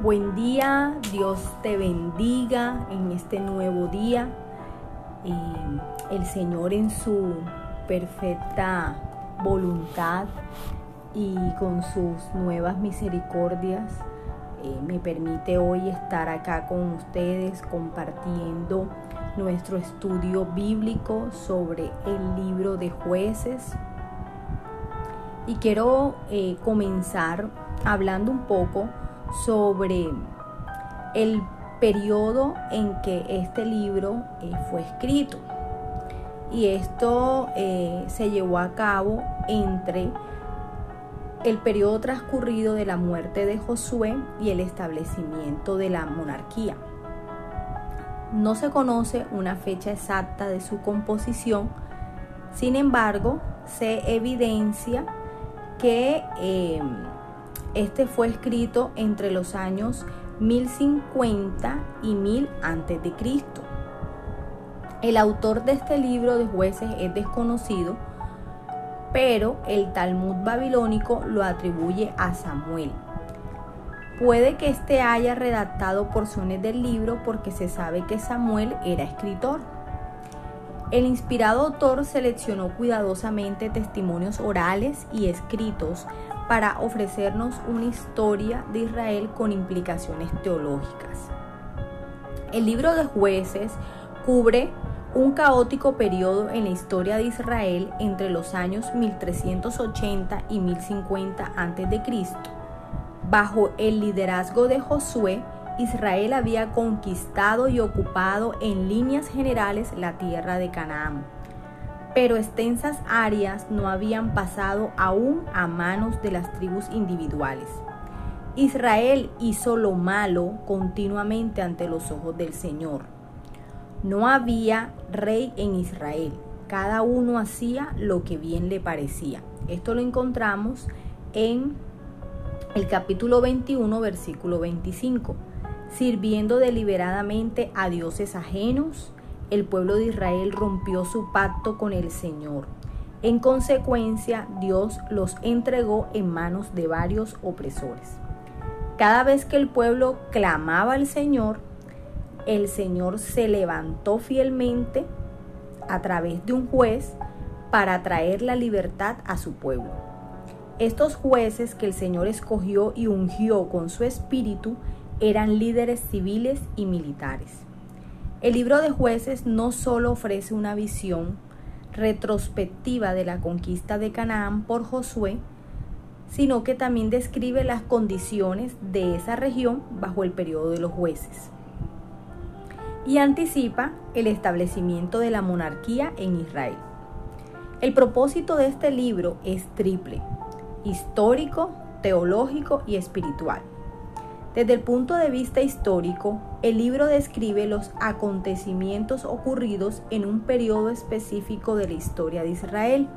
Buen día, Dios te bendiga en este nuevo día. el Señor en su perfecta voluntad y con sus nuevas misericordias eh, me permite hoy estar acá con ustedes compartiendo nuestro estudio bíblico sobre el libro de jueces. Y quiero eh, comenzar hablando un poco sobre el periodo en que este libro eh, fue escrito. Y esto eh, se llevó a cabo entre el periodo transcurrido de la muerte de Josué y el establecimiento de la monarquía. No se conoce una fecha exacta de su composición, sin embargo, se evidencia que eh, este fue escrito entre los años 1050 y 1000 a.C. El autor de este libro de jueces es desconocido, pero el Talmud babilónico lo atribuye a Samuel. Puede que éste haya redactado porciones del libro porque se sabe que Samuel era escritor. El inspirado autor seleccionó cuidadosamente testimonios orales y escritos para ofrecernos una historia de Israel con implicaciones teológicas. El libro de jueces cubre un caótico periodo en la historia de Israel entre los años 1380 y 1050 a.C. Bajo el liderazgo de Josué, Israel había conquistado y ocupado en líneas generales la tierra de Canaán pero extensas áreas no habían pasado aún a manos de las tribus individuales. Israel hizo lo malo continuamente ante los ojos del Señor. No había rey en Israel, cada uno hacía lo que bien le parecía. Esto lo encontramos en el capítulo 21, versículo 25, sirviendo deliberadamente a dioses ajenos, el pueblo de Israel rompió su pacto con el Señor. En consecuencia, Dios los entregó en manos de varios opresores. Cada vez que el pueblo clamaba al Señor, el Señor se levantó fielmente a través de un juez para traer la libertad a su pueblo. Estos jueces que el Señor escogió y ungió con su espíritu eran líderes civiles y militares. El libro de jueces no solo ofrece una visión retrospectiva de la conquista de Canaán por Josué, sino que también describe las condiciones de esa región bajo el periodo de los jueces y anticipa el establecimiento de la monarquía en Israel. El propósito de este libro es triple, histórico, teológico y espiritual. Desde el punto de vista histórico, el libro describe los acontecimientos ocurridos en un periodo específico de la historia de Israel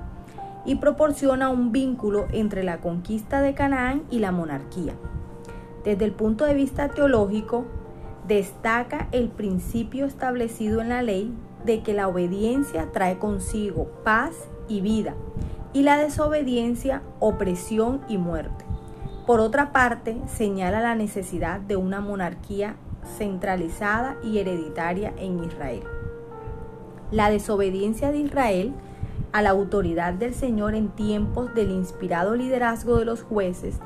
y proporciona un vínculo entre la conquista de Canaán y la monarquía. Desde el punto de vista teológico, destaca el principio establecido en la ley de que la obediencia trae consigo paz y vida y la desobediencia opresión y muerte. Por otra parte, señala la necesidad de una monarquía centralizada y hereditaria en Israel. La desobediencia de Israel a la autoridad del Señor en tiempos del inspirado liderazgo de los jueces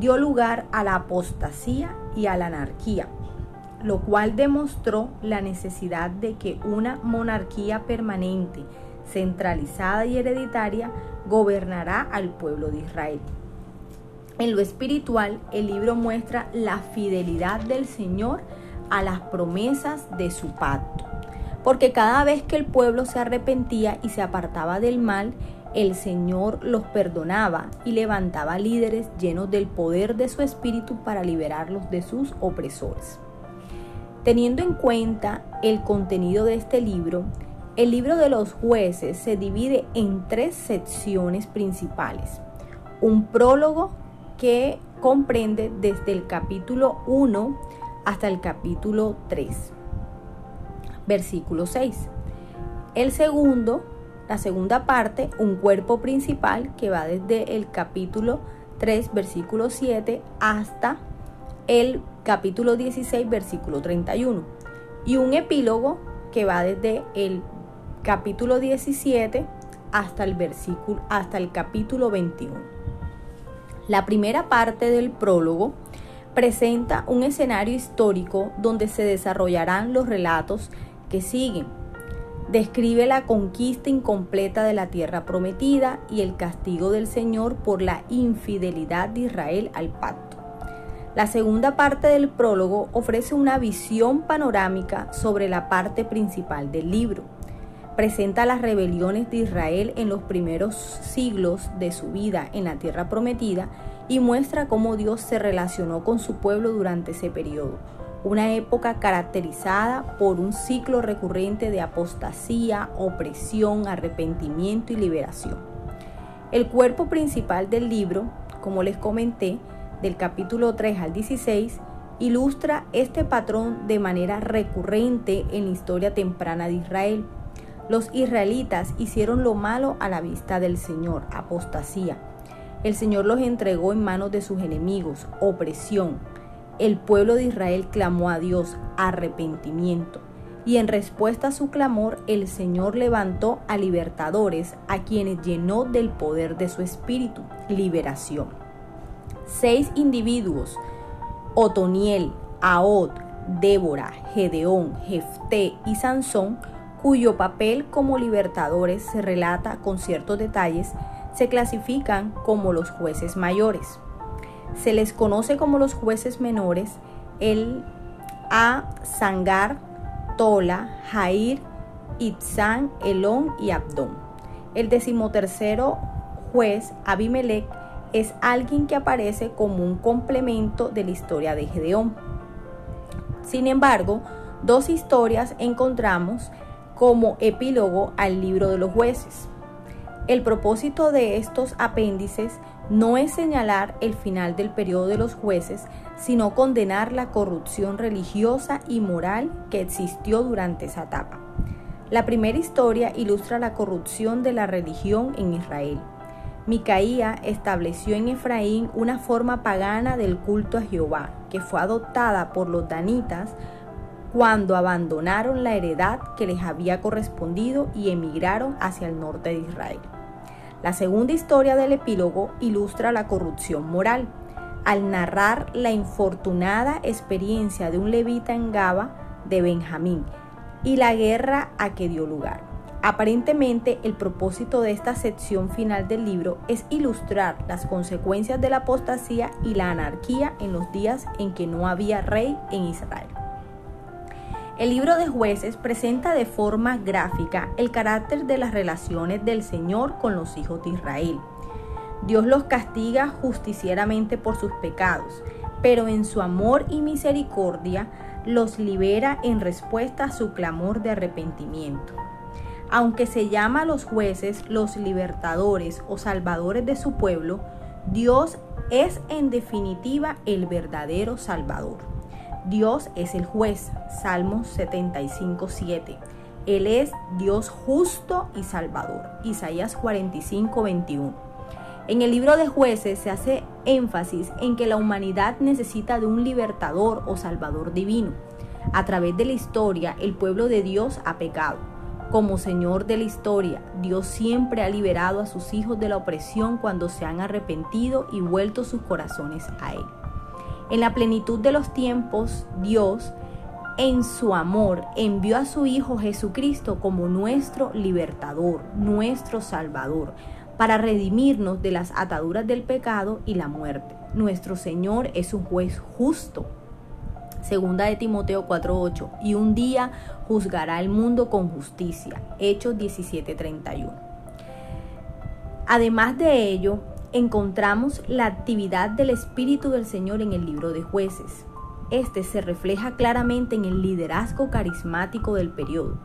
dio lugar a la apostasía y a la anarquía, lo cual demostró la necesidad de que una monarquía permanente, centralizada y hereditaria gobernará al pueblo de Israel. En lo espiritual, el libro muestra la fidelidad del Señor a las promesas de su pacto. Porque cada vez que el pueblo se arrepentía y se apartaba del mal, el Señor los perdonaba y levantaba líderes llenos del poder de su espíritu para liberarlos de sus opresores. Teniendo en cuenta el contenido de este libro, el libro de los jueces se divide en tres secciones principales. Un prólogo que comprende desde el capítulo 1 hasta el capítulo 3, versículo 6. El segundo, la segunda parte, un cuerpo principal que va desde el capítulo 3, versículo 7 hasta el capítulo 16, versículo 31. Y un epílogo que va desde el capítulo 17 hasta el versículo hasta el capítulo 21. La primera parte del prólogo presenta un escenario histórico donde se desarrollarán los relatos que siguen. Describe la conquista incompleta de la tierra prometida y el castigo del Señor por la infidelidad de Israel al pacto. La segunda parte del prólogo ofrece una visión panorámica sobre la parte principal del libro. Presenta las rebeliones de Israel en los primeros siglos de su vida en la tierra prometida y muestra cómo Dios se relacionó con su pueblo durante ese periodo, una época caracterizada por un ciclo recurrente de apostasía, opresión, arrepentimiento y liberación. El cuerpo principal del libro, como les comenté, del capítulo 3 al 16, ilustra este patrón de manera recurrente en la historia temprana de Israel. Los israelitas hicieron lo malo a la vista del Señor, apostasía. El Señor los entregó en manos de sus enemigos, opresión. El pueblo de Israel clamó a Dios, arrepentimiento. Y en respuesta a su clamor, el Señor levantó a libertadores, a quienes llenó del poder de su espíritu, liberación. Seis individuos, Otoniel, Ahod, Débora, Gedeón, Jefté y Sansón, cuyo papel como libertadores se relata con ciertos detalles, se clasifican como los jueces mayores. Se les conoce como los jueces menores el A, Sangar, Tola, Jair, Itzán, Elón y Abdón. El decimotercero juez, Abimelech, es alguien que aparece como un complemento de la historia de Gedeón. Sin embargo, dos historias encontramos como epílogo al libro de los jueces. El propósito de estos apéndices no es señalar el final del periodo de los jueces, sino condenar la corrupción religiosa y moral que existió durante esa etapa. La primera historia ilustra la corrupción de la religión en Israel. Micaía estableció en Efraín una forma pagana del culto a Jehová, que fue adoptada por los danitas cuando abandonaron la heredad que les había correspondido y emigraron hacia el norte de Israel. La segunda historia del epílogo ilustra la corrupción moral, al narrar la infortunada experiencia de un levita en Gaba de Benjamín y la guerra a que dio lugar. Aparentemente, el propósito de esta sección final del libro es ilustrar las consecuencias de la apostasía y la anarquía en los días en que no había rey en Israel. El libro de jueces presenta de forma gráfica el carácter de las relaciones del Señor con los hijos de Israel. Dios los castiga justicieramente por sus pecados, pero en su amor y misericordia los libera en respuesta a su clamor de arrepentimiento. Aunque se llama a los jueces los libertadores o salvadores de su pueblo, Dios es en definitiva el verdadero Salvador. Dios es el juez, Salmos 75, 7. Él es Dios justo y salvador, Isaías 45, 21. En el libro de jueces se hace énfasis en que la humanidad necesita de un libertador o salvador divino. A través de la historia, el pueblo de Dios ha pecado. Como Señor de la historia, Dios siempre ha liberado a sus hijos de la opresión cuando se han arrepentido y vuelto sus corazones a Él. En la plenitud de los tiempos, Dios, en su amor, envió a su Hijo Jesucristo como nuestro libertador, nuestro Salvador, para redimirnos de las ataduras del pecado y la muerte. Nuestro Señor es un juez justo. Segunda de Timoteo 4:8, y un día juzgará el mundo con justicia. Hechos 17:31. Además de ello, encontramos la actividad del Espíritu del Señor en el libro de jueces. Este se refleja claramente en el liderazgo carismático del periodo.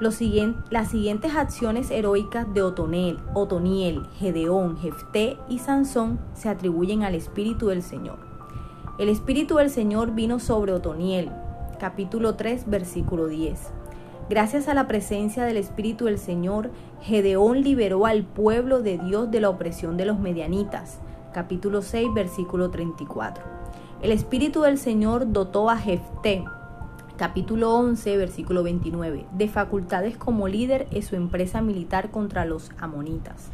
las siguientes acciones heroicas de Otonel, Otoniel, Gedeón, Jefté y Sansón se atribuyen al Espíritu del Señor. El Espíritu del Señor vino sobre Otoniel, capítulo 3, versículo 10 Gracias a la presencia del Espíritu del Señor, Gedeón liberó al pueblo de Dios de la opresión de los medianitas. Capítulo 6, versículo 34. El Espíritu del Señor dotó a Jefté, capítulo 11, versículo 29, de facultades como líder en su empresa militar contra los amonitas.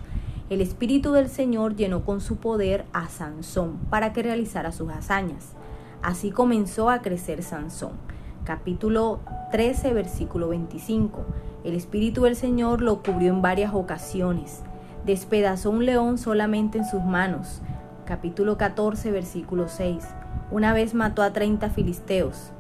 El Espíritu del Señor llenó con su poder a Sansón para que realizara sus hazañas. Así comenzó a crecer Sansón. Capítulo 13, versículo 25. El Espíritu del Señor lo cubrió en varias ocasiones. Despedazó un león solamente en sus manos. Capítulo 14, versículo 6. Una vez mató a 30 filisteos.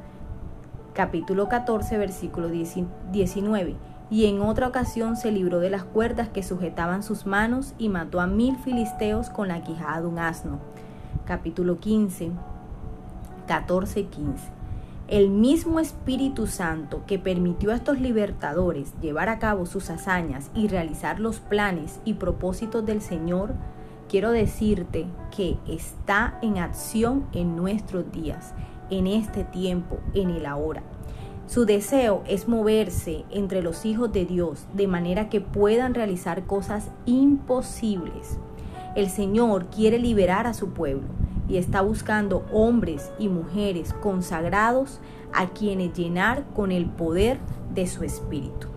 Capítulo 14, versículo 19 y en otra ocasión se libró de las cuerdas que sujetaban sus manos y mató a mil filisteos con la quijada de un asno. Capítulo 15, 14 y 15. El mismo Espíritu Santo que permitió a estos libertadores llevar a cabo sus hazañas y realizar los planes y propósitos del Señor, quiero decirte que está en acción en nuestros días, en este tiempo, en el ahora. Su deseo es moverse entre los hijos de Dios de manera que puedan realizar cosas imposibles. El Señor quiere liberar a su pueblo y está buscando hombres y mujeres consagrados a quienes llenar con el poder de su espíritu.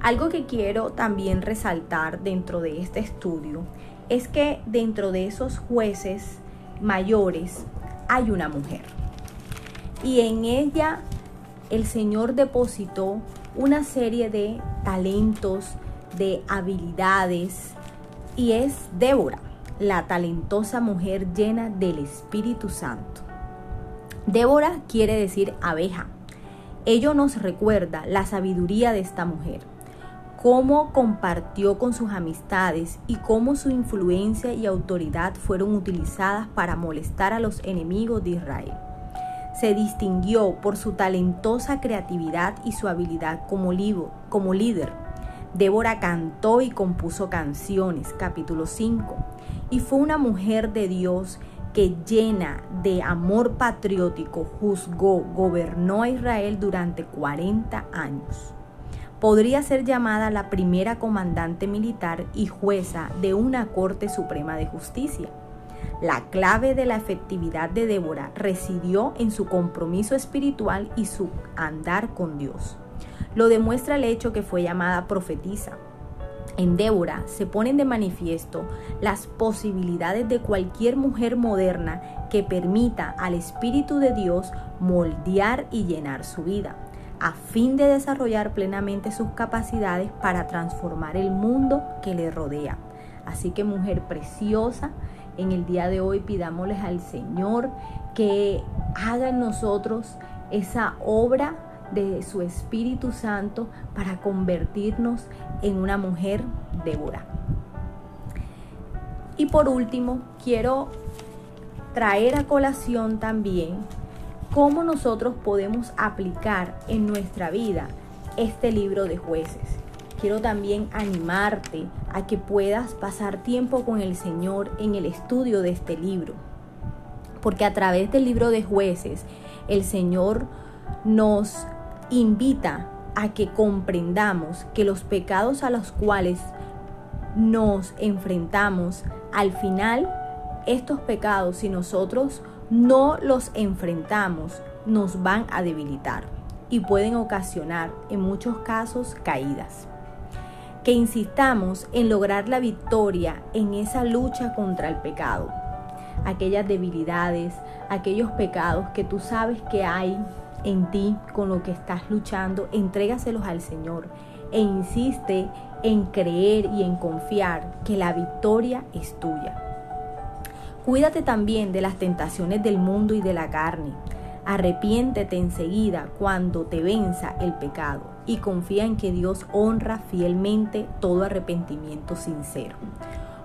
Algo que quiero también resaltar dentro de este estudio es que dentro de esos jueces mayores hay una mujer y en ella el Señor depositó una serie de talentos, de habilidades y es Débora, la talentosa mujer llena del Espíritu Santo. Débora quiere decir abeja. Ello nos recuerda la sabiduría de esta mujer, cómo compartió con sus amistades y cómo su influencia y autoridad fueron utilizadas para molestar a los enemigos de Israel se distinguió por su talentosa creatividad y su habilidad como, como líder. Débora cantó y compuso canciones, capítulo 5, y fue una mujer de Dios que llena de amor patriótico juzgó, gobernó a Israel durante 40 años. Podría ser llamada la primera comandante militar y jueza de una Corte Suprema de Justicia. La clave de la efectividad de Débora residió en su compromiso espiritual y su andar con Dios. Lo demuestra el hecho que fue llamada profetisa. En Débora se ponen de manifiesto las posibilidades de cualquier mujer moderna que permita al Espíritu de Dios moldear y llenar su vida, a fin de desarrollar plenamente sus capacidades para transformar el mundo que le rodea. Así que mujer preciosa, en el día de hoy pidámosles al Señor que haga en nosotros esa obra de su Espíritu Santo para convertirnos en una mujer Débora. Y por último, quiero traer a colación también cómo nosotros podemos aplicar en nuestra vida este libro de jueces quiero también animarte a que puedas pasar tiempo con el Señor en el estudio de este libro. Porque a través del libro de jueces, el Señor nos invita a que comprendamos que los pecados a los cuales nos enfrentamos, al final, estos pecados, si nosotros no los enfrentamos, nos van a debilitar y pueden ocasionar en muchos casos caídas que insistamos en lograr la victoria en esa lucha contra el pecado. Aquellas debilidades, aquellos pecados que tú sabes que hay en ti con lo que estás luchando, entrégaselos al Señor e insiste en creer y en confiar que la victoria es tuya. Cuídate también de las tentaciones del mundo y de la carne. Arrepiéntete enseguida cuando te venza el pecado y confía en que Dios honra fielmente todo arrepentimiento sincero.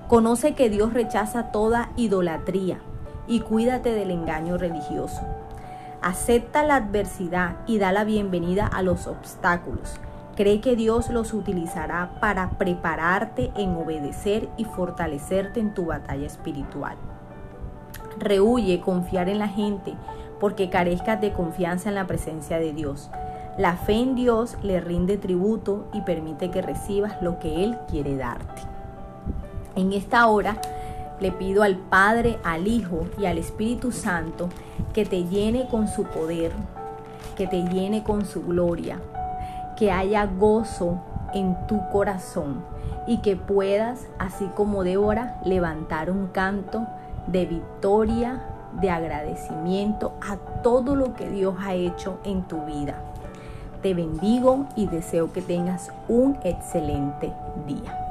Conoce que Dios rechaza toda idolatría y cuídate del engaño religioso. Acepta la adversidad y da la bienvenida a los obstáculos. Cree que Dios los utilizará para prepararte en obedecer y fortalecerte en tu batalla espiritual. Rehuye confiar en la gente porque carezcas de confianza en la presencia de Dios. La fe en Dios le rinde tributo y permite que recibas lo que Él quiere darte. En esta hora Le pido al Padre, al Hijo y al Espíritu Santo que te llene con su poder, que te llene con su gloria, que haya gozo en tu corazón y que puedas, así como Débora, levantar un canto de victoria, de agradecimiento a todo lo que Dios ha hecho en tu vida. Te bendigo y deseo que tengas un excelente día.